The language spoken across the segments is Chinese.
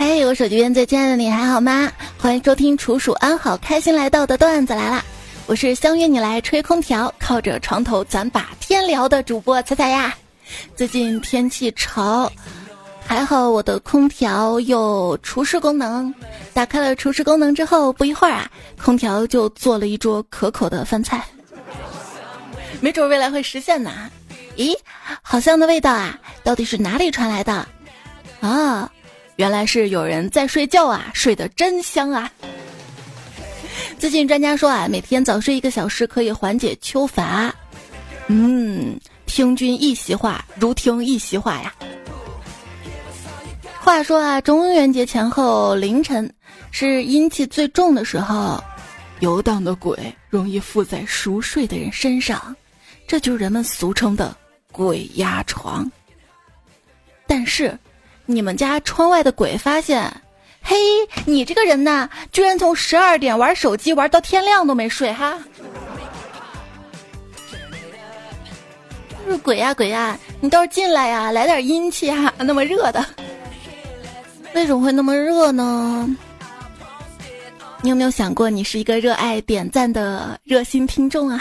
嘿，我手机边最亲爱的你还好吗？欢迎收听楚楚安好开心来到的段子来啦！我是相约你来吹空调，靠着床头咱把天聊的主播彩彩呀。最近天气潮，还好我的空调有除湿功能。打开了除湿功能之后，不一会儿啊，空调就做了一桌可口的饭菜。没准未来会实现呢。咦，好香的味道啊！到底是哪里传来的？啊，原来是有人在睡觉啊，睡得真香啊！最近专家说啊，每天早睡一个小时可以缓解秋乏。嗯，听君一席话，如听一席话呀。话说啊，中元节前后凌晨是阴气最重的时候，游荡的鬼容易附在熟睡的人身上，这就是人们俗称的鬼压床。但是，你们家窗外的鬼发现。嘿，你这个人呐，居然从十二点玩手机玩到天亮都没睡哈！是鬼呀鬼呀，你倒是进来呀，来点阴气啊！那么热的，为什么会那么热呢？你有没有想过，你是一个热爱点赞的热心听众啊？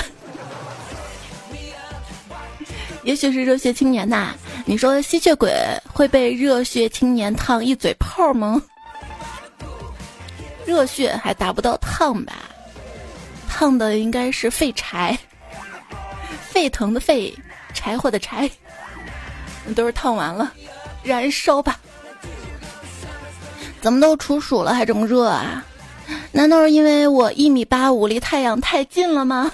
也许是热血青年呐？你说吸血鬼会被热血青年烫一嘴泡吗？热血还达不到烫吧？烫的应该是废柴，沸腾的沸，柴火的柴，都是烫完了，燃烧吧。怎么都处暑了还这么热啊？难道是因为我一米八五离太阳太近了吗？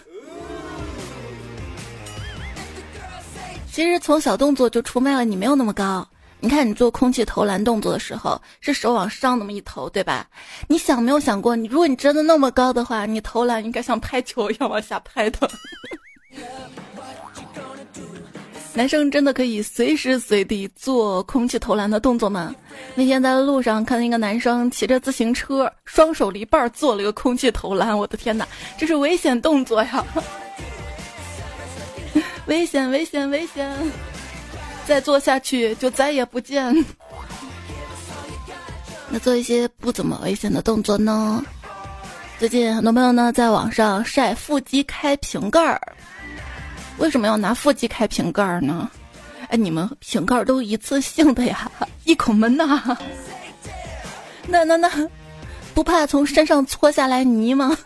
其实从小动作就出卖了你没有那么高。你看，你做空气投篮动作的时候，是手往上那么一投，对吧？你想没有想过，你如果你真的那么高的话，你投篮应该像拍球一样往下拍的。男生真的可以随时随地做空气投篮的动作吗？那天在路上看到一个男生骑着自行车，双手离瓣做了一个空气投篮，我的天哪，这是危险动作呀！危险，危险，危险！再做下去就再也不见。那做一些不怎么危险的动作呢？最近很多朋友呢在网上晒腹肌开瓶盖儿，为什么要拿腹肌开瓶盖儿呢？哎，你们瓶盖儿都一次性的呀，一口闷呐。那那那，不怕从身上搓下来泥吗？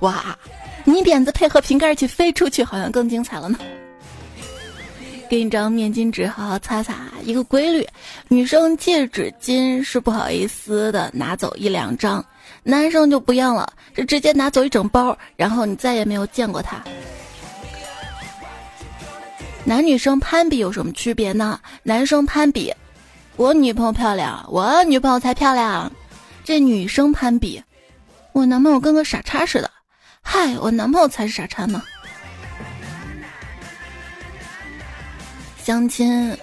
哇，泥点子配合瓶盖一起飞出去，好像更精彩了呢。给你张面巾纸，好好擦擦。一个规律，女生借纸巾是不好意思的，拿走一两张；男生就不一样了，是直接拿走一整包，然后你再也没有见过他。男女生攀比有什么区别呢？男生攀比，我女朋友漂亮，我女朋友才漂亮。这女生攀比，我男朋友跟个傻叉似的，嗨，我男朋友才是傻叉呢。相亲，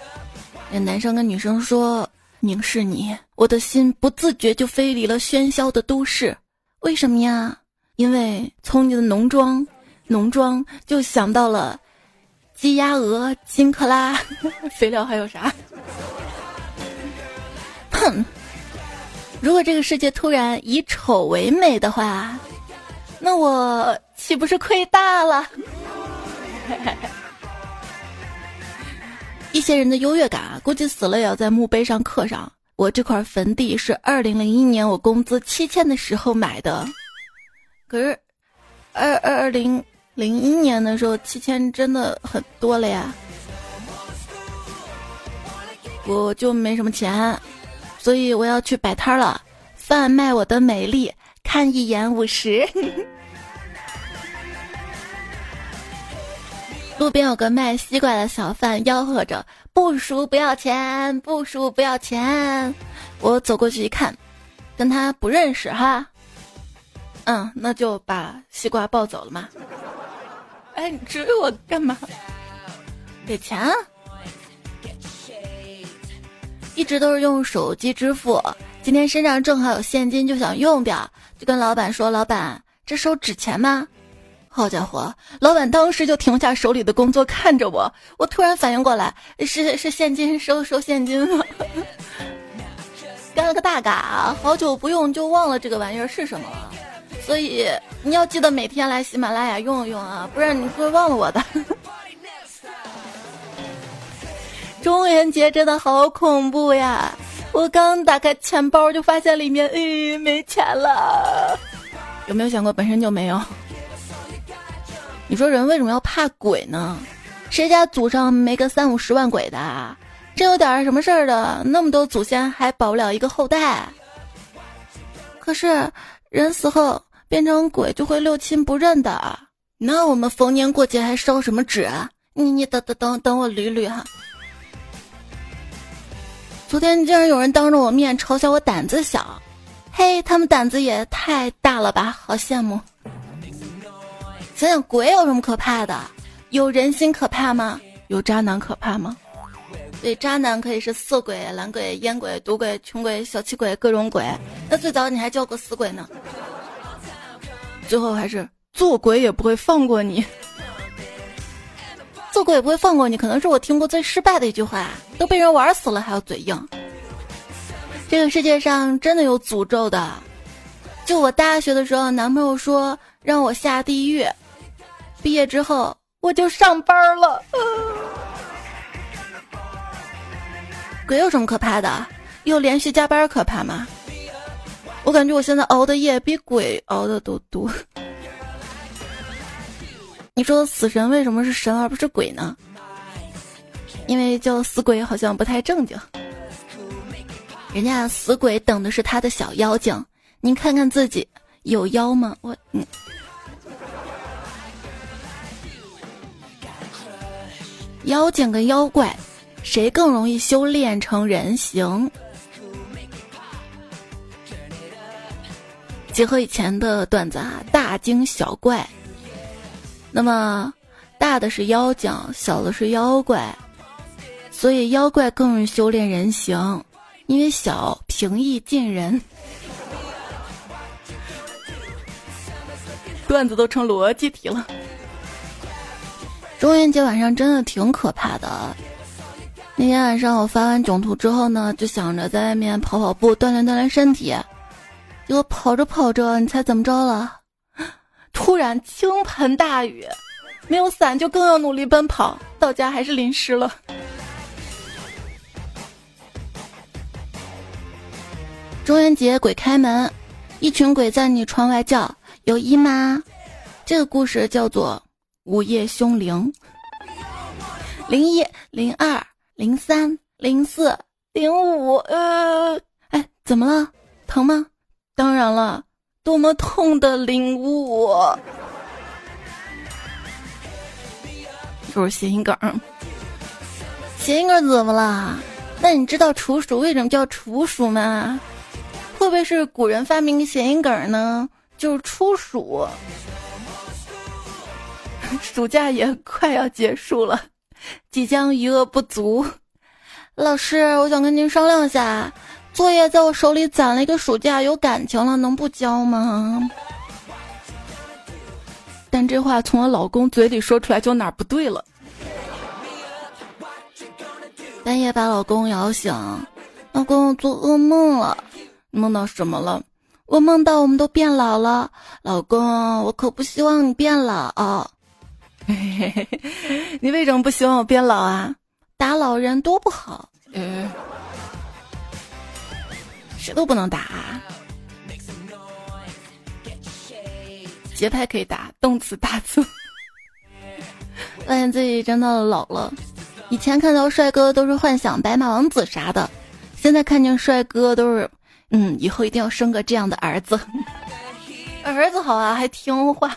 那男生跟女生说：“凝视你，我的心不自觉就飞离了喧嚣的都市。为什么呀？因为从你的浓妆，浓妆就想到了鸡鸭鹅、金克拉，肥料还有啥？哼！如果这个世界突然以丑为美的话，那我岂不是亏大了？” 一些人的优越感啊，估计死了也要在墓碑上刻上。我这块坟地是二零零一年我工资七千的时候买的，可是二二零零一年的时候七千真的很多了呀。我就没什么钱，所以我要去摆摊了，贩卖我的美丽，看一眼五十。路边有个卖西瓜的小贩吆喝着：“不熟不要钱，不熟不要钱。”我走过去一看，跟他不认识哈。嗯，那就把西瓜抱走了嘛。哎，你追我干嘛？给钱？一直都是用手机支付，今天身上正好有现金，就想用掉，就跟老板说：“老板，这收纸钱吗？”好家伙，老板当时就停下手里的工作看着我，我突然反应过来，是是现金，收收现金了。了个大嘎，好久不用就忘了这个玩意儿是什么了。所以你要记得每天来喜马拉雅用一用啊，不然你会忘了我的。中元节真的好恐怖呀！我刚打开钱包就发现里面，哎，没钱了。有没有想过本身就没有？你说人为什么要怕鬼呢？谁家祖上没个三五十万鬼的？真有点什么事儿的，那么多祖先还保不了一个后代。可是人死后变成鬼就会六亲不认的，那我们逢年过节还烧什么纸？你你等等等等我捋捋哈。昨天竟然有人当着我面嘲笑我胆子小，嘿，他们胆子也太大了吧，好羡慕。想想鬼有什么可怕的？有人心可怕吗？有渣男可怕吗？对，渣男可以是色鬼、懒鬼、烟鬼、赌鬼、穷鬼、小气鬼，各种鬼。那最早你还叫过死鬼呢。最后还是做鬼也不会放过你。做鬼也不会放过你，可能是我听过最失败的一句话。都被人玩死了，还要嘴硬。这个世界上真的有诅咒的。就我大学的时候，男朋友说让我下地狱。毕业之后，我就上班了。鬼有什么可怕的？有连续加班可怕吗？我感觉我现在熬的夜比鬼熬的都多。你说死神为什么是神而不是鬼呢？因为叫死鬼好像不太正经。人家死鬼等的是他的小妖精，您看看自己有妖吗？我嗯，妖精跟妖怪谁更容易修炼成人形？结合以前的段子啊，大惊小怪。那么，大的是妖精，小的是妖怪，所以妖怪更容易修炼人形，因为小平易近人。段子都成逻辑题了。中元节晚上真的挺可怕的。那天晚上我发完囧图之后呢，就想着在外面跑跑步，锻炼锻炼身体。结果跑着跑着，你猜怎么着了？突然倾盆大雨，没有伞就更要努力奔跑，到家还是淋湿了。中元节鬼开门，一群鬼在你窗外叫：“有姨妈。”这个故事叫做《午夜凶铃》。零一、零二、零三、零四、零五，呃，哎，怎么了？疼吗？当然了。多么痛的领悟！就是谐音梗。谐音梗怎么了？那你知道处暑为什么叫处暑吗？会不会是古人发明的谐音梗呢？就是初暑。暑假也快要结束了，即将余额不足。老师，我想跟您商量一下。作业在我手里攒了一个暑假，有感情了，能不交吗？但这话从我老公嘴里说出来就哪儿不对了。半夜把老公摇醒，老公我做噩梦了，梦到什么了？我梦到我们都变老了，老公我可不希望你变老。你为什么不希望我变老啊？打老人多不好。谁都不能打，节拍可以打，动词打字。发现自己真的老了，以前看到帅哥都是幻想白马王子啥的，现在看见帅哥都是，嗯，以后一定要生个这样的儿子。儿子好啊，还听话。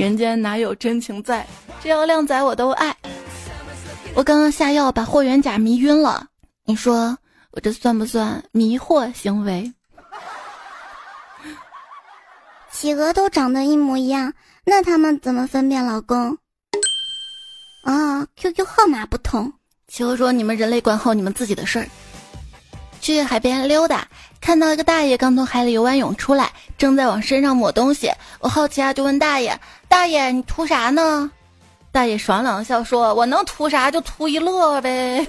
人间哪有真情在？只要靓仔我都爱。我刚刚下药把霍元甲迷晕了，你说？我这算不算迷惑行为？企鹅都长得一模一样，那他们怎么分辨老公？啊，QQ 号码不同。企鹅说：“你们人类管好你们自己的事儿。”去海边溜达，看到一个大爷刚从海里游完泳出来，正在往身上抹东西。我好奇啊，就问大爷：“大爷，你图啥呢？”大爷爽朗笑说：“我能图啥就图一乐呗。”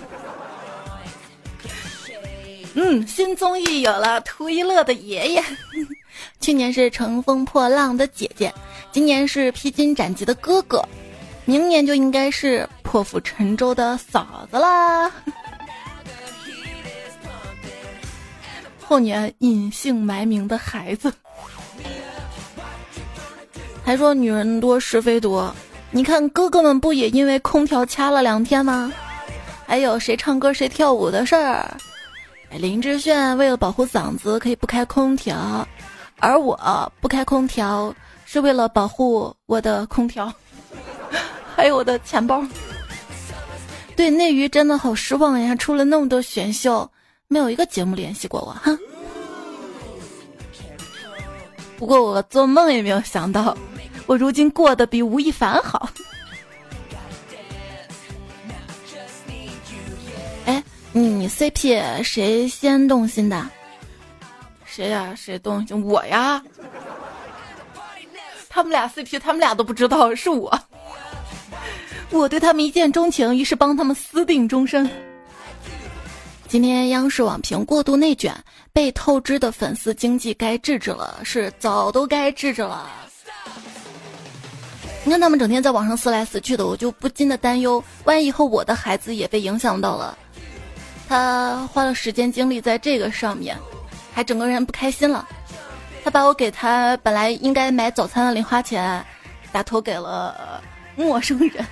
嗯，新综艺有了，图一乐的爷爷。去年是乘风破浪的姐姐，今年是披荆斩棘的哥哥，明年就应该是破釜沉舟的嫂子啦。后年隐姓埋名的孩子。还说女人多是非多，你看哥哥们不也因为空调掐了两天吗？还有谁唱歌谁跳舞的事儿？林志炫为了保护嗓子可以不开空调，而我不开空调是为了保护我的空调，还有我的钱包。对内娱真的好失望呀！出了那么多选秀，没有一个节目联系过我，哼。不过我做梦也没有想到。我如今过得比吴亦凡好。哎，你 CP 谁先动心的？谁呀？谁动心？我呀。他们俩 CP，他们俩都不知道是我。我对他们一见钟情，于是帮他们私定终身。今天央视网评过度内卷，被透支的粉丝经济该治治了，是早都该治治了。你看他们整天在网上撕来撕去的，我就不禁的担忧，万一以后我的孩子也被影响到了，他花了时间精力在这个上面，还整个人不开心了，他把我给他本来应该买早餐的零花钱，打投给了陌生人，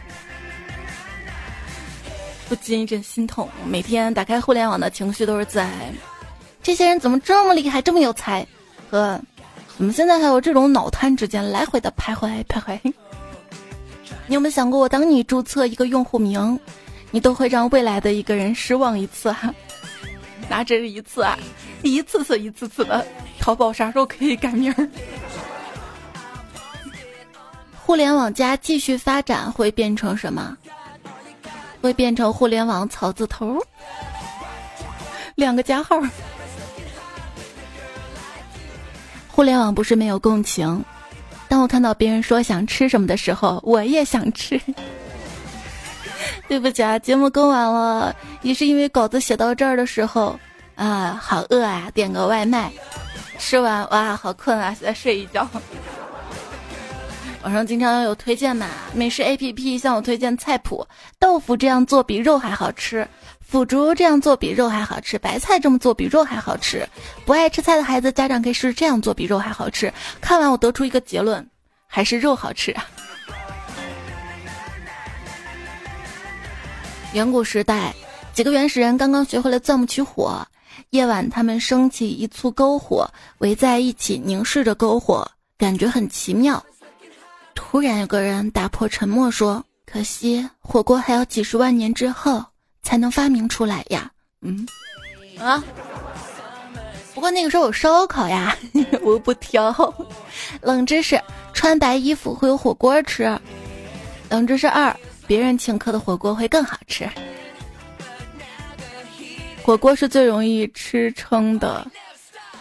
不禁一阵心痛。每天打开互联网的情绪都是在，这些人怎么这么厉害，这么有才，和怎么现在还有这种脑瘫之间来回的徘徊徘徊。你有没有想过，我当你注册一个用户名，你都会让未来的一个人失望一次哈？哪止一次啊？一次次、一次次的，淘宝啥时候可以改名？互联网加继续发展会变成什么？会变成互联网草字头，两个加号。互联网不是没有共情。当我看到别人说想吃什么的时候，我也想吃。对不起啊，节目更完了，也是因为稿子写到这儿的时候，啊，好饿啊，点个外卖，吃完哇，好困啊，再睡一觉。网上经常有推荐嘛，美食 APP 向我推荐菜谱，豆腐这样做比肉还好吃，腐竹这样做比肉还好吃，白菜这么做比肉还好吃。不爱吃菜的孩子，家长可以试试这样做比肉还好吃。看完我得出一个结论，还是肉好吃啊。远古时代，几个原始人刚刚学会了钻木取火，夜晚他们升起一簇篝火，围在一起凝视着篝火，感觉很奇妙。突然有个人打破沉默说：“可惜火锅还要几十万年之后才能发明出来呀。”嗯，啊，不过那个时候有烧烤呀，我不挑。冷知识：穿白衣服会有火锅吃。冷知识二：别人请客的火锅会更好吃。火锅是最容易吃撑的。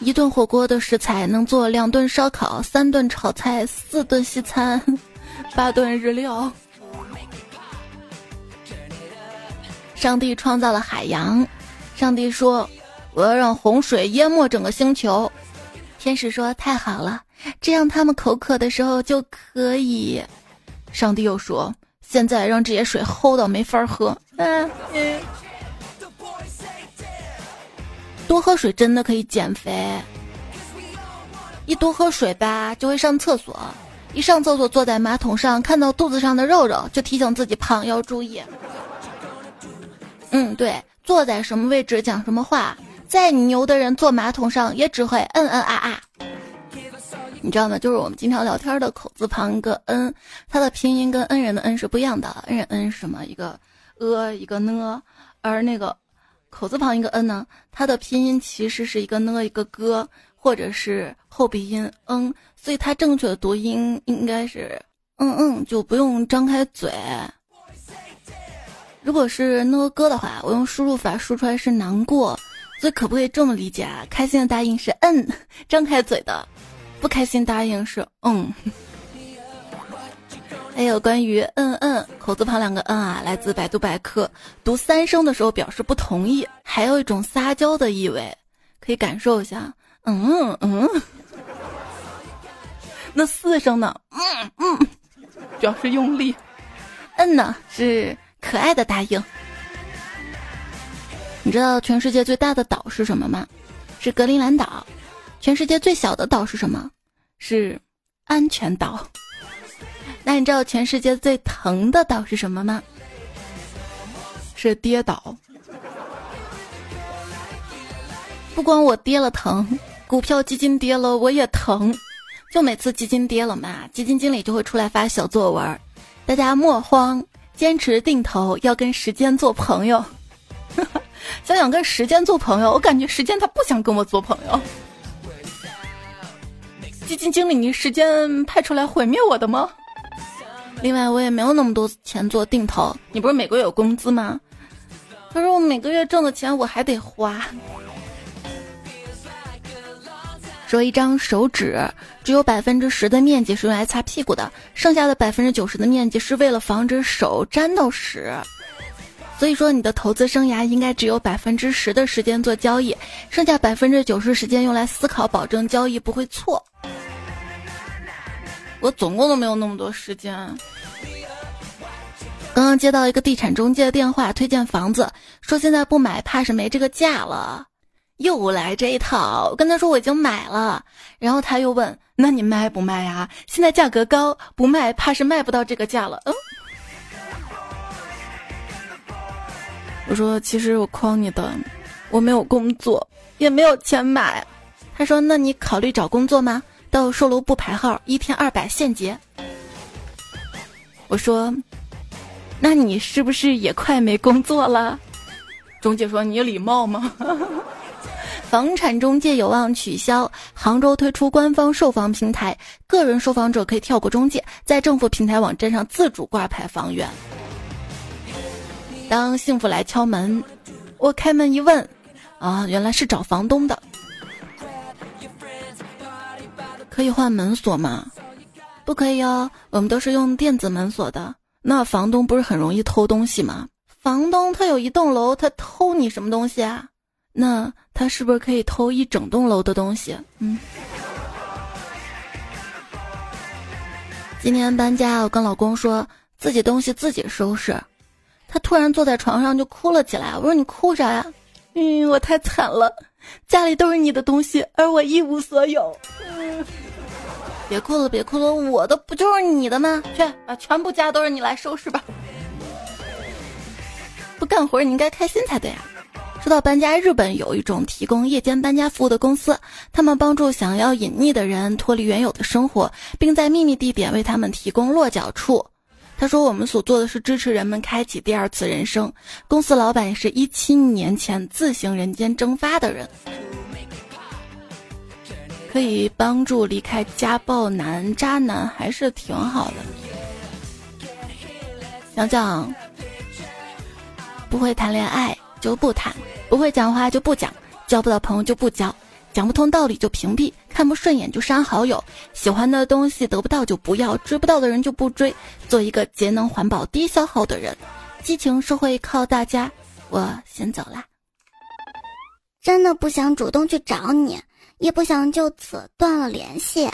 一顿火锅的食材能做两顿烧烤、三顿炒菜、四顿西餐、八顿日料。上帝创造了海洋，上帝说：“我要让洪水淹没整个星球。”天使说：“太好了，这样他们口渴的时候就可以。”上帝又说：“现在让这些水齁到没法喝。”嗯。多喝水真的可以减肥。一多喝水吧，就会上厕所。一上厕所，坐在马桶上，看到肚子上的肉肉，就提醒自己胖，要注意。嗯，对，坐在什么位置讲什么话。再牛的人坐马桶上，也只会嗯嗯啊啊。你知道吗？就是我们经常聊天的口字旁一个 n，它的拼音跟恩人的恩是不一样的。恩人恩什么？一个呃一个呢，而那个。口字旁一个 n 呢，它的拼音其实是一个呢一个哥，或者是后鼻音嗯，所以它正确的读音应该是嗯嗯，就不用张开嘴。如果是呢哥的话，我用输入法输出来是难过，所以可不可以这么理解啊？开心的答应是嗯，张开嘴的，不开心答应是嗯。还有关于“嗯嗯”口字旁两个“嗯”啊，来自百度百科。读三声的时候表示不同意，还有一种撒娇的意味，可以感受一下。嗯嗯。那四声呢？嗯嗯，表示用力。嗯呢是可爱的答应。你知道全世界最大的岛是什么吗？是格陵兰岛。全世界最小的岛是什么？是安全岛。那你知道全世界最疼的岛是什么吗？是跌倒。不光我跌了疼，股票基金跌了我也疼。就每次基金跌了嘛，基金经理就会出来发小作文，大家莫慌，坚持定投，要跟时间做朋友。想想跟时间做朋友，我感觉时间他不想跟我做朋友。基金经理，你时间派出来毁灭我的吗？另外，我也没有那么多钱做定投。你不是每个月有工资吗？可是我每个月挣的钱我还得花。说一张手指只有百分之十的面积是用来擦屁股的，剩下的百分之九十的面积是为了防止手沾到屎。所以说，你的投资生涯应该只有百分之十的时间做交易，剩下百分之九十时间用来思考，保证交易不会错。我总共都没有那么多时间。刚刚接到一个地产中介的电话，推荐房子，说现在不买怕是没这个价了。又来这一套，我跟他说我已经买了，然后他又问，那你卖不卖呀？现在价格高，不卖怕是卖不到这个价了。嗯，我说其实我诓你的，我没有工作，也没有钱买。他说那你考虑找工作吗？到售楼部排号，一天二百现结。我说，那你是不是也快没工作了？中介说：“你礼貌吗？” 房产中介有望取消。杭州推出官方售房平台，个人售房者可以跳过中介，在政府平台网站上自主挂牌房源。当幸福来敲门，我开门一问，啊，原来是找房东的。可以换门锁吗？不可以哦，我们都是用电子门锁的。那房东不是很容易偷东西吗？房东他有一栋楼，他偷你什么东西啊？那他是不是可以偷一整栋楼的东西？嗯。今天搬家，我跟老公说自己东西自己收拾，他突然坐在床上就哭了起来。我说你哭啥呀？嗯，我太惨了，家里都是你的东西，而我一无所有。嗯。别哭了，别哭了，我的不就是你的吗？去把全部家都是你来收拾吧。不干活你应该开心才对啊。说到搬家，日本有一种提供夜间搬家服务的公司，他们帮助想要隐匿的人脱离原有的生活，并在秘密地点为他们提供落脚处。他说：“我们所做的是支持人们开启第二次人生。”公司老板也是一七年前自行人间蒸发的人。可以帮助离开家暴男、渣男，还是挺好的。想想，不会谈恋爱就不谈，不会讲话就不讲，交不到朋友就不交，讲不通道理就屏蔽，看不顺眼就删好友，喜欢的东西得不到就不要，追不到的人就不追，做一个节能环保、低消耗的人。激情社会靠大家，我先走啦。真的不想主动去找你。也不想就此断了联系，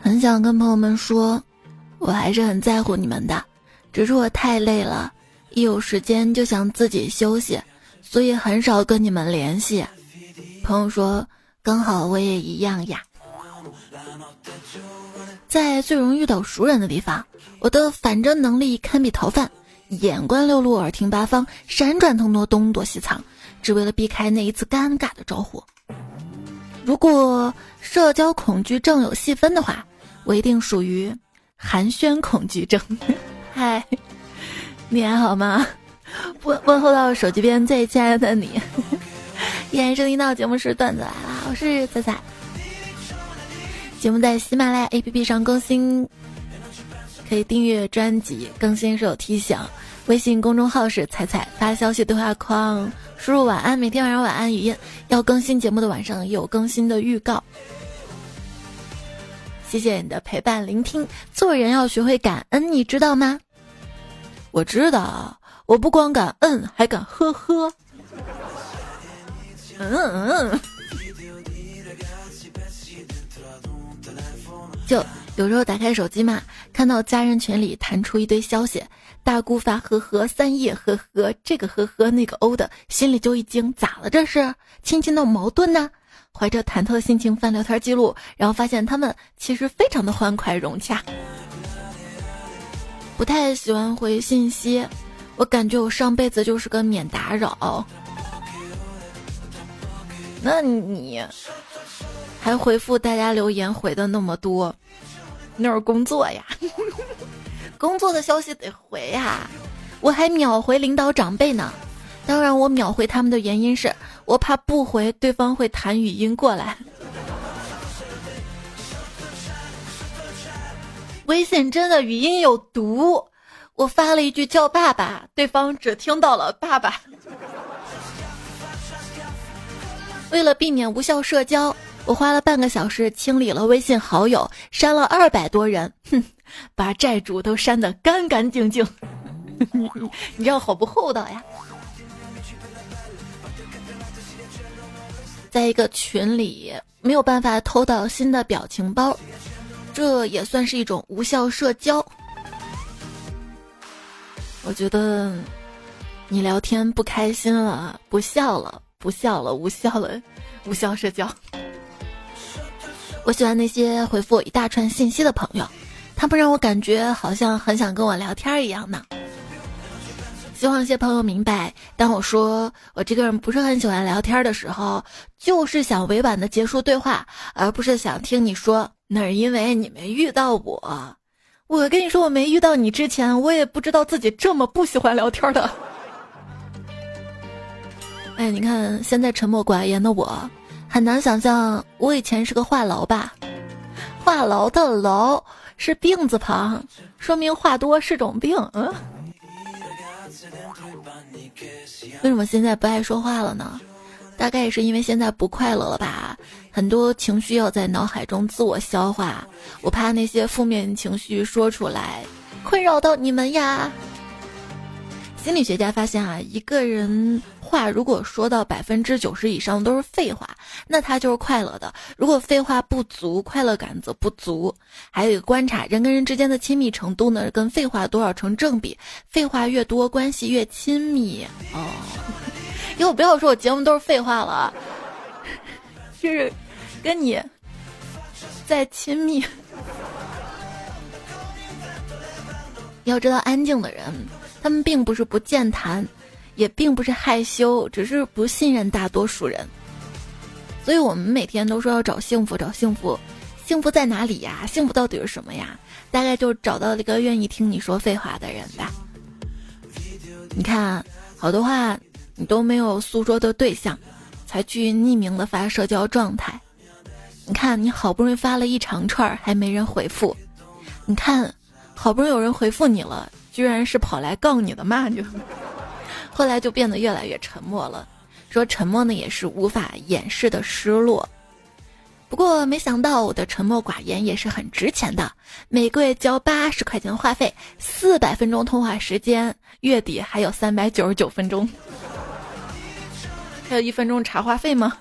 很想跟朋友们说，我还是很在乎你们的，只是我太累了，一有时间就想自己休息，所以很少跟你们联系。朋友说，刚好我也一样呀。在最容易遇到熟人的地方，我的反侦能力堪比逃犯，眼观六路，耳听八方，闪转腾挪，东躲西藏。只为了避开那一次尴尬的招呼。如果社交恐惧症有细分的话，我一定属于寒暄恐惧症。嗨，你还好吗？问问候到手机边最亲爱的你。依然收听到节目是段子来了，我是彩彩。节目在喜马拉雅 APP 上更新，可以订阅专辑，更新时有提醒。微信公众号是彩彩，发消息对话框。输入晚安，每天晚上晚安语音，要更新节目的晚上有更新的预告。谢谢你的陪伴聆听。做人要学会感恩，你知道吗？我知道，我不光感恩，还敢呵呵。嗯嗯。就有时候打开手机嘛，看到家人群里弹出一堆消息，大姑发呵呵，三叶呵呵，这个呵呵那个欧的，心里就一惊，咋了这是？亲戚闹矛盾呢？怀着忐忑的心情翻聊天记录，然后发现他们其实非常的欢快融洽。不太喜欢回信息，我感觉我上辈子就是个免打扰。那你还回复大家留言回的那么多，那是工作呀，工作的消息得回呀，我还秒回领导长辈呢。当然，我秒回他们的原因是我怕不回对方会弹语音过来。微信真的语音有毒，我发了一句叫爸爸，对方只听到了爸爸。为了避免无效社交，我花了半个小时清理了微信好友，删了二百多人，哼，把债主都删得干干净净。你这样好不厚道呀！在一个群里没有办法偷到新的表情包，这也算是一种无效社交。我觉得你聊天不开心了，不笑了，不笑了，无效了，无效社交。我喜欢那些回复我一大串信息的朋友，他们让我感觉好像很想跟我聊天一样呢。希望一些朋友明白，当我说我这个人不是很喜欢聊天的时候，就是想委婉的结束对话，而不是想听你说那是因为你没遇到我。我跟你说，我没遇到你之前，我也不知道自己这么不喜欢聊天的。哎，你看现在沉默寡言的我，很难想象我以前是个话痨吧？话痨的痨是病字旁，说明话多是种病。嗯。为什么现在不爱说话了呢？大概也是因为现在不快乐了吧，很多情绪要在脑海中自我消化，我怕那些负面情绪说出来，困扰到你们呀。心理学家发现啊，一个人话如果说到百分之九十以上都是废话，那他就是快乐的；如果废话不足，快乐感则不足。还有一个观察，人跟人之间的亲密程度呢，跟废话多少成正比，废话越多，关系越亲密。哦，以后不要说我节目都是废话了，就是跟你在亲密。要知道，安静的人。他们并不是不健谈，也并不是害羞，只是不信任大多数人。所以我们每天都说要找幸福，找幸福，幸福在哪里呀？幸福到底是什么呀？大概就找到了一个愿意听你说废话的人吧。你看，好多话你都没有诉说的对象，才去匿名的发社交状态。你看，你好不容易发了一长串，还没人回复。你看，好不容易有人回复你了。居然是跑来告你的嘛？你 后来就变得越来越沉默了，说沉默呢也是无法掩饰的失落。不过没想到我的沉默寡言也是很值钱的，每个月交八十块钱话费，四百分钟通话时间，月底还有三百九十九分钟，还有一分钟茶话费吗？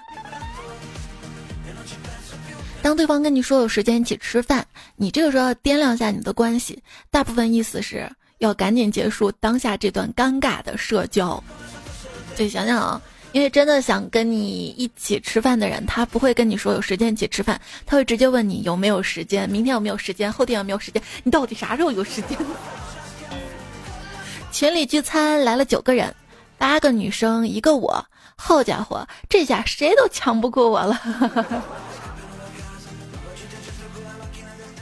当对方跟你说有时间一起吃饭，你这个时候要掂量一下你的关系，大部分意思是。要赶紧结束当下这段尴尬的社交。对，想想啊，因为真的想跟你一起吃饭的人，他不会跟你说有时间一起吃饭，他会直接问你有没有时间，明天有没有时间，后天有没有时间，你到底啥时候有时间？群里聚餐来了九个人，八个女生一个我，好家伙，这下谁都抢不过我了。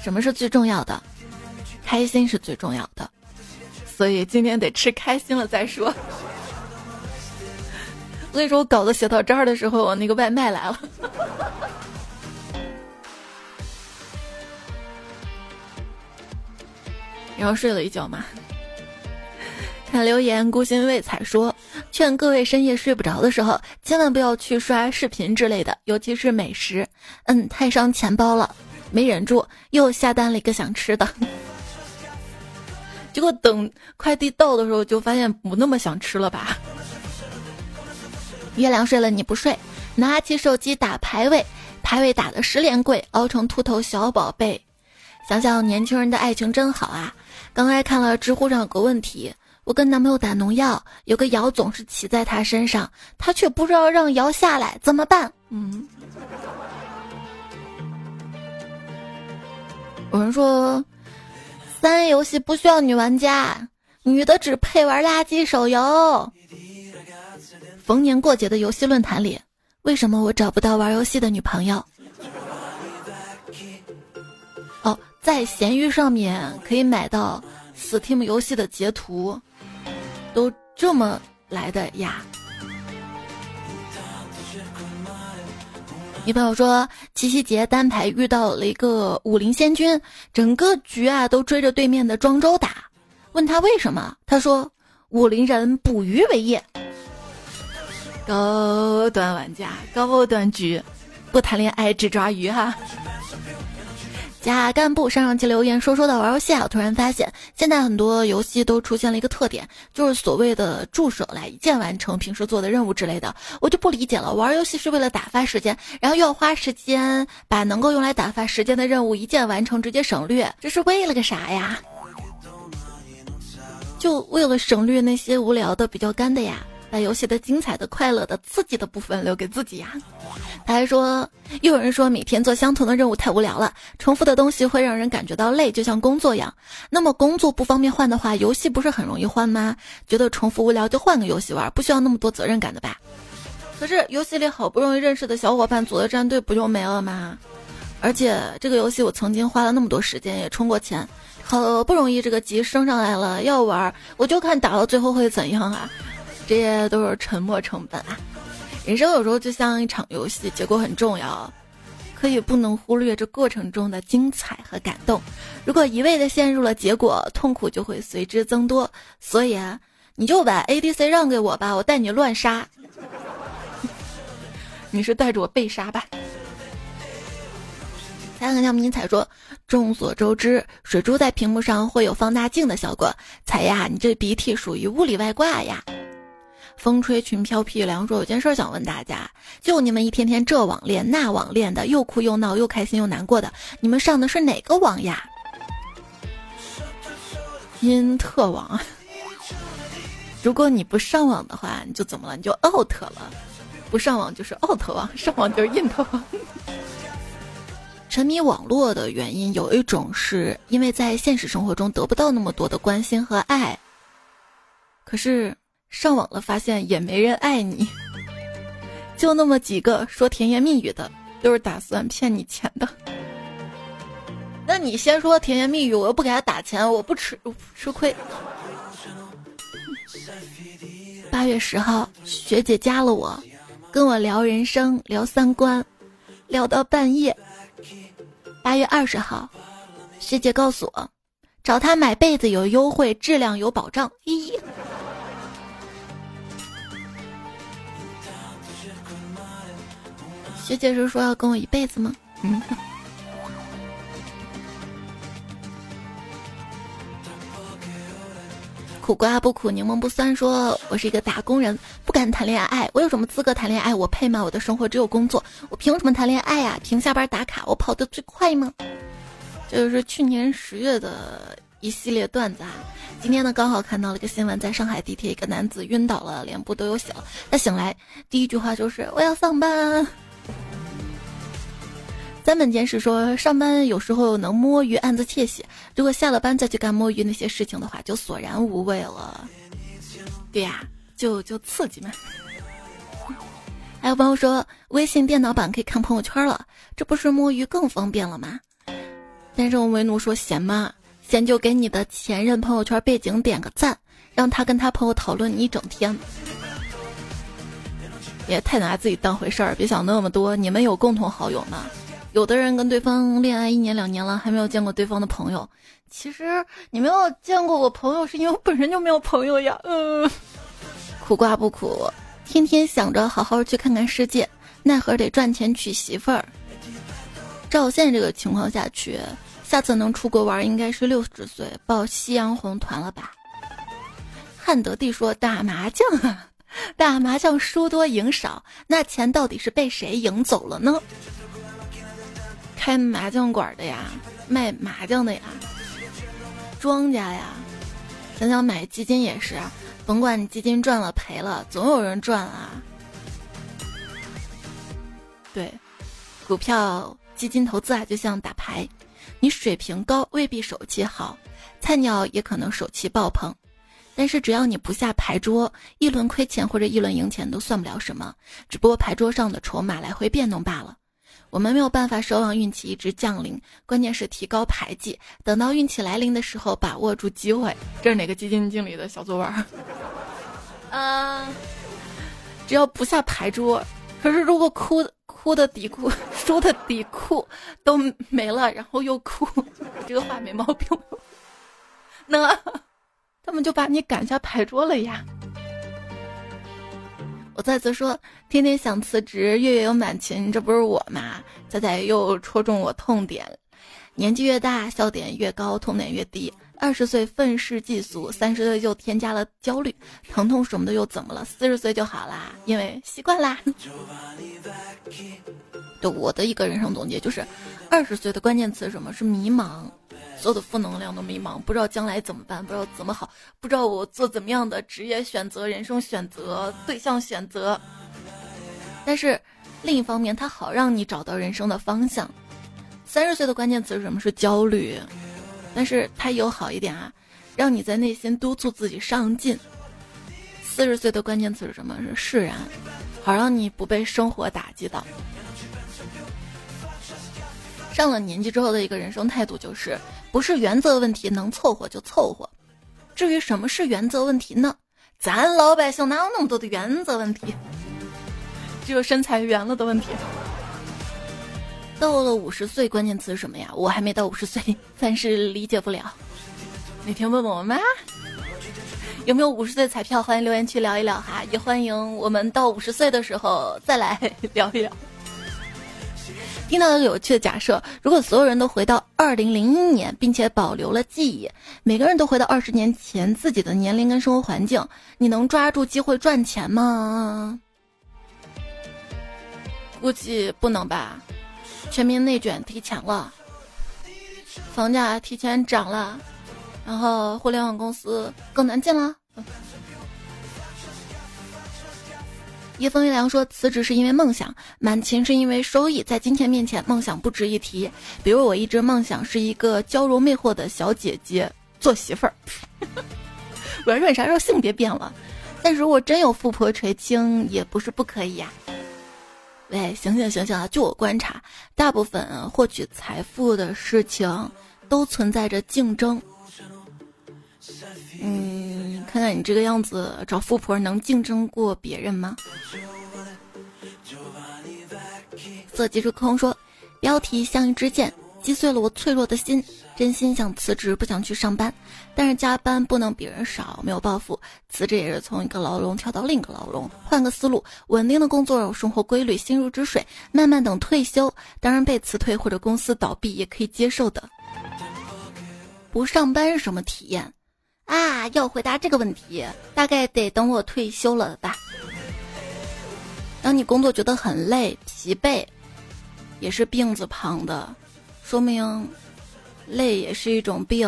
什么是最重要的？开心是最重要的。所以今天得吃开心了再说。我跟你说，我稿子写到这儿的时候，我那个外卖来了。然后睡了一觉嘛。看留言，孤心未彩说：“劝各位深夜睡不着的时候，千万不要去刷视频之类的，尤其是美食，嗯，太伤钱包了。”没忍住又下单了一个想吃的。结果等快递到的时候，就发现不那么想吃了吧。月亮睡了你不睡，拿起手机打排位，排位打的十连跪，熬成秃头小宝贝。想想年轻人的爱情真好啊！刚才看了知乎上有个问题：我跟男朋友打农药，有个瑶总是骑在他身上，他却不知道让瑶下来，怎么办？嗯。有人说，三 A 游戏不需要女玩家，女的只配玩垃圾手游。逢年过节的游戏论坛里，为什么我找不到玩游戏的女朋友？哦，在闲鱼上面可以买到 Steam 游戏的截图，都这么来的呀。女朋友说，七夕节单排遇到了一个武林仙君，整个局啊都追着对面的庄周打，问他为什么，他说武林人捕鱼为业。高端玩家，高端局，不谈恋爱只抓鱼哈。假干部上上期留言说说到玩游戏啊，我突然发现现在很多游戏都出现了一个特点，就是所谓的助手来一键完成平时做的任务之类的，我就不理解了。玩游戏是为了打发时间，然后又要花时间把能够用来打发时间的任务一键完成，直接省略，这是为了个啥呀？就为了省略那些无聊的、比较干的呀。把游戏的精彩的、快乐的、刺激的部分留给自己呀。他还说，又有人说每天做相同的任务太无聊了，重复的东西会让人感觉到累，就像工作一样。那么工作不方便换的话，游戏不是很容易换吗？觉得重复无聊就换个游戏玩，不需要那么多责任感的吧？可是游戏里好不容易认识的小伙伴组的战队不就没了吗？而且这个游戏我曾经花了那么多时间也充过钱，好不容易这个级升上来了要玩，我就看打到最后会怎样啊？这些都是沉没成本啊！人生有时候就像一场游戏，结果很重要，可以不能忽略这过程中的精彩和感动。如果一味的陷入了结果，痛苦就会随之增多。所以啊，你就把 ADC 让给我吧，我带你乱杀。你是带着我被杀吧？彩很像迷彩说，众所周知，水珠在屏幕上会有放大镜的效果。彩呀，你这鼻涕属于物理外挂呀。风吹裙飘屁凉说：“有件事想问大家，就你们一天天这网恋那网恋的，又哭又闹又开心又难过的，你们上的是哪个网呀？”因特网。如果你不上网的话，你就怎么了？你就 out 了。不上网就是 out 网，上网就是 in 特网。沉迷网络的原因有一种是因为在现实生活中得不到那么多的关心和爱，可是。上网了，发现也没人爱你，就那么几个说甜言蜜语的，都是打算骗你钱的。那你先说甜言蜜语，我又不给他打钱，我不吃吃亏。八月十号，学姐加了我，跟我聊人生，聊三观，聊到半夜。八月二十号，学姐告诉我，找他买被子有优惠，质量有保障。咦。学姐是说要跟我一辈子吗？嗯。苦瓜不苦，柠檬不酸。说我是一个打工人，不敢谈恋爱。我有什么资格谈恋爱？我配吗？我的生活只有工作，我凭什么谈恋爱呀？凭下班打卡？我跑得最快吗？这就是去年十月的一系列段子啊。今天呢，刚好看到了一个新闻，在上海地铁，一个男子晕倒了，脸部都有血。他醒来第一句话就是我要上班。三本见识说，上班有时候能摸鱼暗自窃喜，如果下了班再去干摸鱼那些事情的话，就索然无味了。对呀，就就刺激嘛。还 有朋友说，微信电脑版可以看朋友圈了，这不是摸鱼更方便了吗？单身为奴说，闲吗？闲就给你的前任朋友圈背景点个赞，让他跟他朋友讨论你一整天。也太拿自己当回事儿，别想那么多。你们有共同好友吗？有的人跟对方恋爱一年两年了，还没有见过对方的朋友。其实你没有见过我朋友，是因为我本身就没有朋友呀。嗯，苦瓜不苦，天天想着好好去看看世界，奈何得赚钱娶媳妇儿。照现在这个情况下去，下次能出国玩应该是六十岁报夕阳红团了吧？汉德帝说打麻将啊，打麻将输多赢少，那钱到底是被谁赢走了呢？开麻将馆的呀，卖麻将的呀，庄家呀，想想买基金也是，甭管你基金赚了赔了，总有人赚啊。对，股票基金投资啊，就像打牌，你水平高未必手气好，菜鸟也可能手气爆棚。但是只要你不下牌桌，一轮亏钱或者一轮赢钱都算不了什么，只不过牌桌上的筹码来回变动罢了。我们没有办法奢望运气一直降临，关键是提高牌技，等到运气来临的时候把握住机会。这是哪个基金经理的小作文？嗯，只要不下牌桌，可是如果哭哭的底裤、输的底裤都没了，然后又哭，这个话没毛病。那。他们就把你赶下牌桌了呀！我再次说，天天想辞职，月月有满勤，这不是我吗？仔仔又戳中我痛点，年纪越大，笑点越高，痛点越低。二十岁愤世嫉俗，三十岁就添加了焦虑，疼痛什么的又怎么了？四十岁就好啦，因为习惯啦。对我的一个人生总结就是，二十岁的关键词什么是迷茫。所有的负能量都迷茫，不知道将来怎么办，不知道怎么好，不知道我做怎么样的职业选择、人生选择、对象选择。但是另一方面，它好让你找到人生的方向。三十岁的关键词是什么？是焦虑，但是它有好一点啊，让你在内心督促自己上进。四十岁的关键词是什么？是释然，好让你不被生活打击到。上了年纪之后的一个人生态度就是，不是原则问题，能凑合就凑合。至于什么是原则问题呢？咱老百姓哪有那么多的原则问题？只有身材圆了的问题。到了五十岁，关键词是什么呀？我还没到五十岁，暂时理解不了。哪天问问我妈，有没有五十岁彩票？欢迎留言区聊一聊哈，也欢迎我们到五十岁的时候再来 聊一聊。听到一个有趣的假设：如果所有人都回到二零零一年，并且保留了记忆，每个人都回到二十年前自己的年龄跟生活环境，你能抓住机会赚钱吗？估计不能吧。全民内卷提前了，房价提前涨了，然后互联网公司更难进了。叶风一凉说：“辞职是因为梦想，满勤是因为收益。在金钱面前，梦想不值一提。比如我一直梦想是一个娇柔魅惑的小姐姐做媳妇儿。软软啥时候性别变了？但如果真有富婆垂青，也不是不可以呀。喂，醒醒醒醒啊！据我观察，大部分获取财富的事情都存在着竞争。”嗯，看看你这个样子，找富婆能竞争过别人吗？色即是空说，标题像一支箭，击碎了我脆弱的心。真心想辞职，不想去上班，但是加班不能比人少，没有抱负，辞职也是从一个牢笼跳到另一个牢笼。换个思路，稳定的工作，有生活规律，心如止水，慢慢等退休。当然被辞退或者公司倒闭也可以接受的。不上班是什么体验？啊，要回答这个问题，大概得等我退休了吧。当你工作觉得很累、疲惫，也是病字旁的，说明累也是一种病，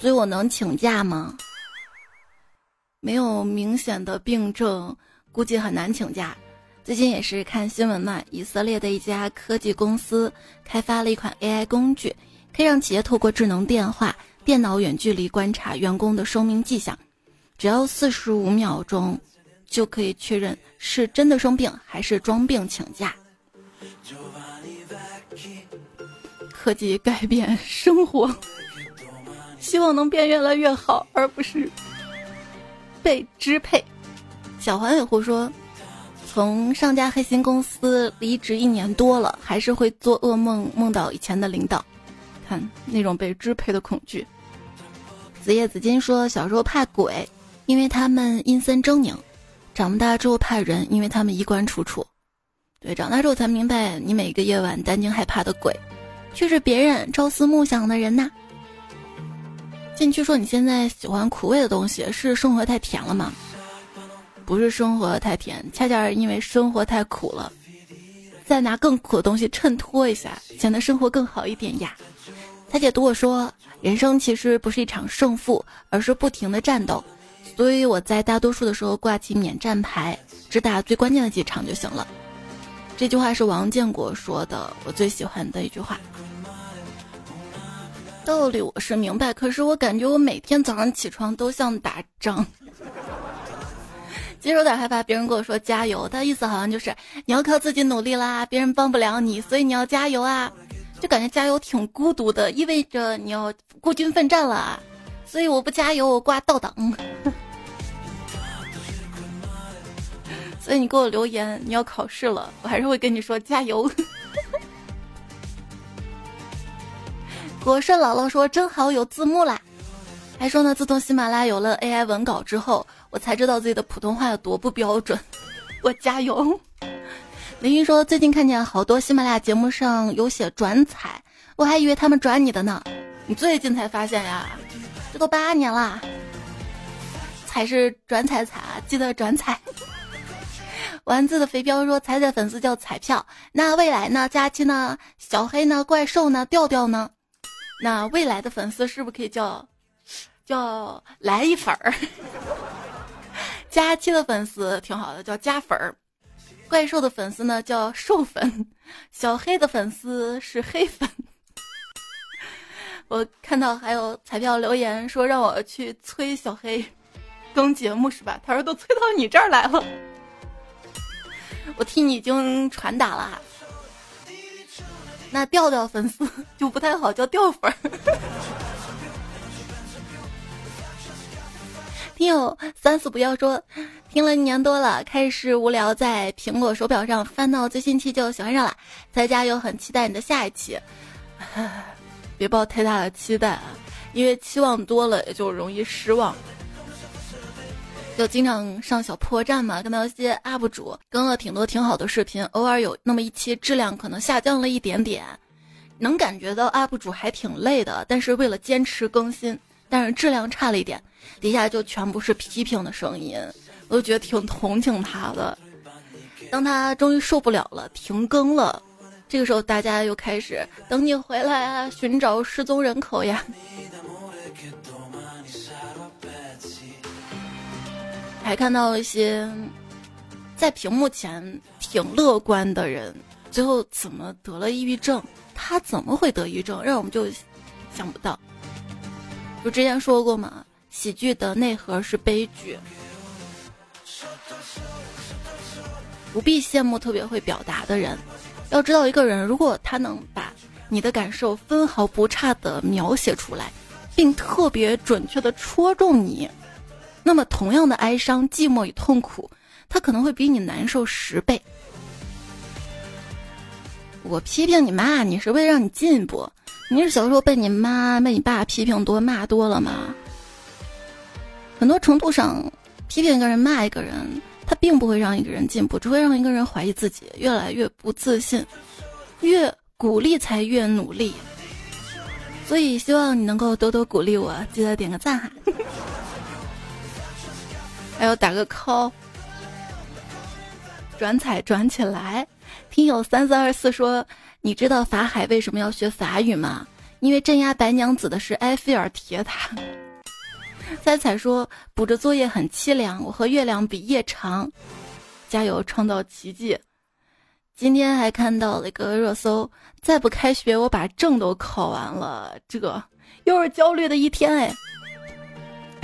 所以我能请假吗？没有明显的病症，估计很难请假。最近也是看新闻嘛，以色列的一家科技公司开发了一款 AI 工具，可以让企业透过智能电话。电脑远距离观察员工的生命迹象，只要四十五秒钟，就可以确认是真的生病还是装病请假。科技改变生活，希望能变越来越好，而不是被支配。小环尾狐说，从上家黑心公司离职一年多了，还是会做噩梦，梦到以前的领导，看那种被支配的恐惧。子叶子金说：“小时候怕鬼，因为他们阴森狰狞；长大之后怕人，因为他们衣冠楚楚。对，长大之后才明白，你每个夜晚担惊害怕的鬼，却是别人朝思暮想的人呐。进去说你现在喜欢苦味的东西，是生活太甜了吗？不是生活太甜，恰恰是因为生活太苦了，再拿更苦的东西衬托一下，显得生活更好一点呀。彩姐读我说，人生其实不是一场胜负，而是不停的战斗，所以我在大多数的时候挂起免战牌，只打最关键的几场就行了。这句话是王建国说的，我最喜欢的一句话。道理我是明白，可是我感觉我每天早上起床都像打仗。其实有点害怕别人跟我说加油，他意思好像就是你要靠自己努力啦，别人帮不了你，所以你要加油啊，就感觉加油挺孤独的，意味着你要孤军奋战了，所以我不加油，我挂倒档。所以你给我留言，你要考试了，我还是会跟你说加油。果顺姥姥说真好，有字幕啦，还说呢，自从喜马拉雅有了 AI 文稿之后。我才知道自己的普通话有多不标准，我加油。林云说最近看见好多喜马拉雅节目上有写转彩，我还以为他们转你的呢。你最近才发现呀？这都八年啦。彩是转彩彩，记得转彩。丸子的肥膘说彩彩粉丝叫彩票，那未来呢？佳期呢？小黑呢？怪兽呢？调调呢？那未来的粉丝是不是可以叫叫来一粉儿？佳期的粉丝挺好的，叫加粉儿；怪兽的粉丝呢叫兽粉，小黑的粉丝是黑粉。我看到还有彩票留言说让我去催小黑更节目是吧？他说都催到你这儿来了，我替你已经传达了。那调调粉丝 就不太好，叫调粉儿。听友三四不要说，听了一年多了，开始无聊，在苹果手表上翻到最新期就喜欢上了。在家又很期待你的下一期，别抱太大的期待啊，因为期望多了也就容易失望。就经常上小破站嘛，看到一些 UP 主更了挺多挺好的视频，偶尔有那么一期质量可能下降了一点点，能感觉到 UP 主还挺累的，但是为了坚持更新。但是质量差了一点，底下就全部是批评的声音，我就觉得挺同情他的。当他终于受不了了，停更了，这个时候大家又开始等你回来啊，寻找失踪人口呀。还看到一些在屏幕前挺乐观的人，最后怎么得了抑郁症？他怎么会得抑郁症？让我们就想不到。我之前说过嘛，喜剧的内核是悲剧。不必羡慕特别会表达的人，要知道一个人如果他能把你的感受分毫不差的描写出来，并特别准确的戳中你，那么同样的哀伤、寂寞与痛苦，他可能会比你难受十倍。我批评你妈，你是为了让你进步。你是小时候被你妈、被你爸批评多、骂多了吗？很多程度上，批评一个人、骂一个人，他并不会让一个人进步，只会让一个人怀疑自己，越来越不自信。越鼓励才越努力，所以希望你能够多多鼓励我，记得点个赞哈，还有打个 call，转彩转起来。听友三四二四说。你知道法海为什么要学法语吗？因为镇压白娘子的是埃菲尔铁塔。三彩说补着作业很凄凉，我和月亮比夜长，加油创造奇迹。今天还看到了一个热搜，再不开学我把证都考完了，这又是焦虑的一天哎。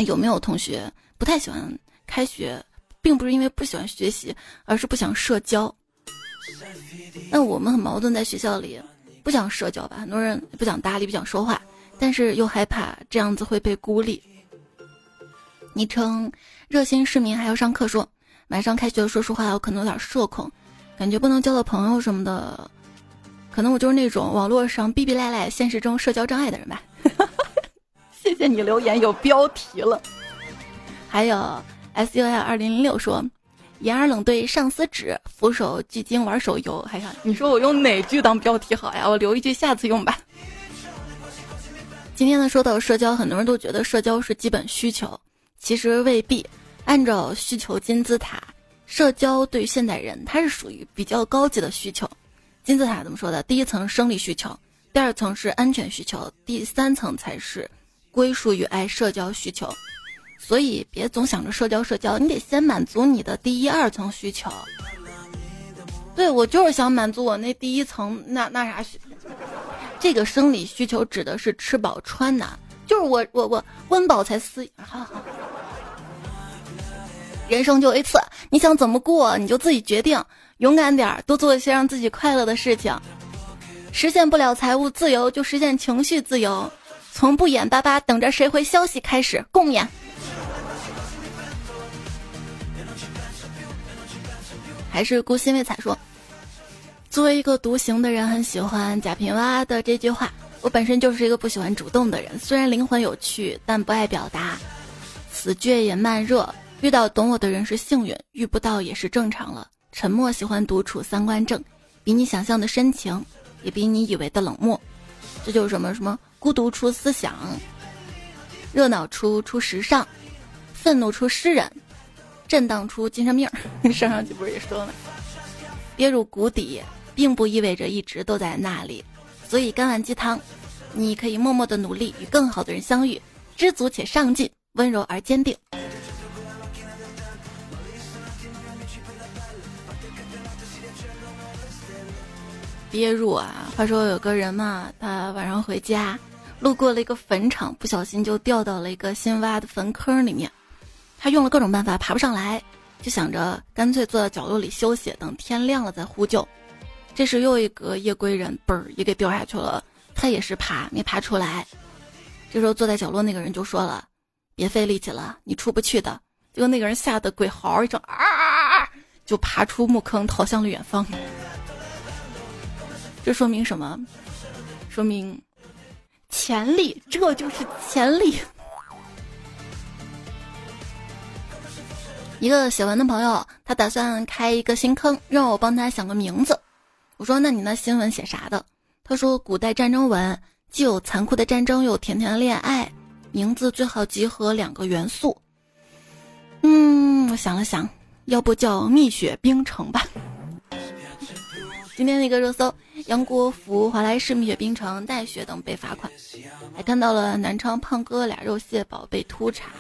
有没有同学不太喜欢开学，并不是因为不喜欢学习，而是不想社交。那我们很矛盾，在学校里不想社交吧，很多人不想搭理，不想说话，但是又害怕这样子会被孤立。昵称热心市民还要上课，说晚上开学，说实话我可能有点社恐，感觉不能交到朋友什么的，可能我就是那种网络上逼逼赖赖，现实中社交障碍的人吧。谢谢你留言有标题了，还有 S U L 二零零六说。掩耳冷对上司指，俯首距今玩手游。还想你说我用哪句当标题好呀？我留一句下次用吧。今天呢，说到社交，很多人都觉得社交是基本需求，其实未必。按照需求金字塔，社交对现代人它是属于比较高级的需求。金字塔怎么说的？第一层生理需求，第二层是安全需求，第三层才是归属与爱社交需求。所以别总想着社交社交，你得先满足你的第一二层需求。对我就是想满足我那第一层那那啥需。这个生理需求指的是吃饱穿暖，就是我我我温饱才思。好好。人生就一次，你想怎么过你就自己决定，勇敢点儿，多做一些让自己快乐的事情。实现不了财务自由，就实现情绪自由。从不眼巴巴等着谁回消息开始共勉。还是孤心未彩说。作为一个独行的人，很喜欢贾平凹的这句话。我本身就是一个不喜欢主动的人，虽然灵魂有趣，但不爱表达。死倔也慢热，遇到懂我的人是幸运，遇不到也是正常了。沉默喜欢独处，三观正，比你想象的深情，也比你以为的冷漠。这就是什么什么孤独出思想，热闹出出时尚，愤怒出诗人，震荡出精神病。上上集不是也说了吗？跌入谷底。并不意味着一直都在那里，所以干碗鸡汤，你可以默默的努力与更好的人相遇，知足且上进，温柔而坚定。跌入啊！话说有个人嘛，他晚上回家，路过了一个坟场，不小心就掉到了一个新挖的坟坑里面。他用了各种办法爬不上来，就想着干脆坐在角落里休息，等天亮了再呼救。这时又一个夜归人，嘣儿也给掉下去了。他也是爬，没爬出来。这时候坐在角落那个人就说了：“别费力气了，你出不去的。”结果那个人吓得鬼嚎一声，啊，就爬出墓坑，逃向了远方。这说明什么？说明潜力，这就是潜力。一个写文的朋友，他打算开一个新坑，让我帮他想个名字。我说：“那你那新闻写啥的？”他说：“古代战争文，既有残酷的战争，又有甜甜的恋爱，名字最好集合两个元素。”嗯，我想了想，要不叫《蜜雪冰城》吧。今天那个热搜：杨国福、华莱士、蜜雪冰城、带雪等被罚款，还看到了南昌胖哥俩肉蟹堡被突查。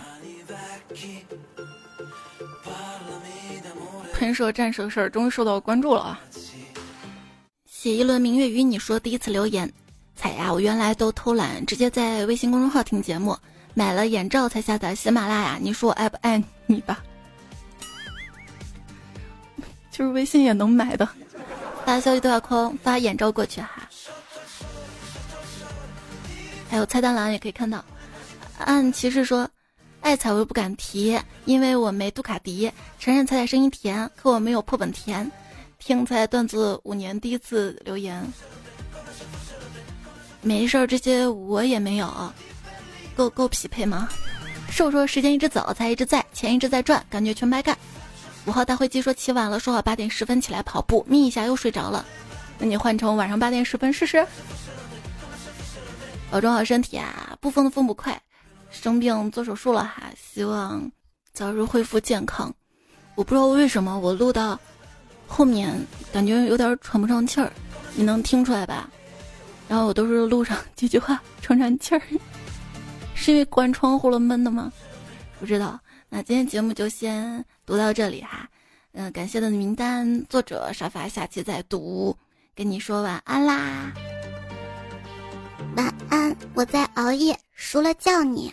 喷射战士的事儿终于受到关注了啊！写一轮明月与你说第一次留言，彩呀！我原来都偷懒，直接在微信公众号听节目，买了眼罩才下载喜马拉雅。你说我爱不爱你吧？就是微信也能买的，发消息对话框发眼罩过去哈。还有菜单栏也可以看到，按骑士说，爱彩我又不敢提，因为我没杜卡迪。承认彩彩声音甜，可我没有破本甜。听才段子五年第一次留言，没事儿，这些我也没有，够够匹配吗？瘦说时间一直走，才一直在，钱一直在赚，感觉全白干。五号大灰机说起晚了，说好八点十分起来跑步，眯一下又睡着了。那你换成晚上八点十分试试。保重好身体啊，不疯的父母快，生病做手术了哈，希望早日恢复健康。我不知道为什么我录到。后面感觉有点喘不上气儿，你能听出来吧？然后我都是路上几句话喘喘气儿，是因为关窗户了闷的吗？不知道。那今天节目就先读到这里哈。嗯，感谢的名单作者沙发，下期再读。跟你说晚安啦，晚安，我在熬夜，输了叫你。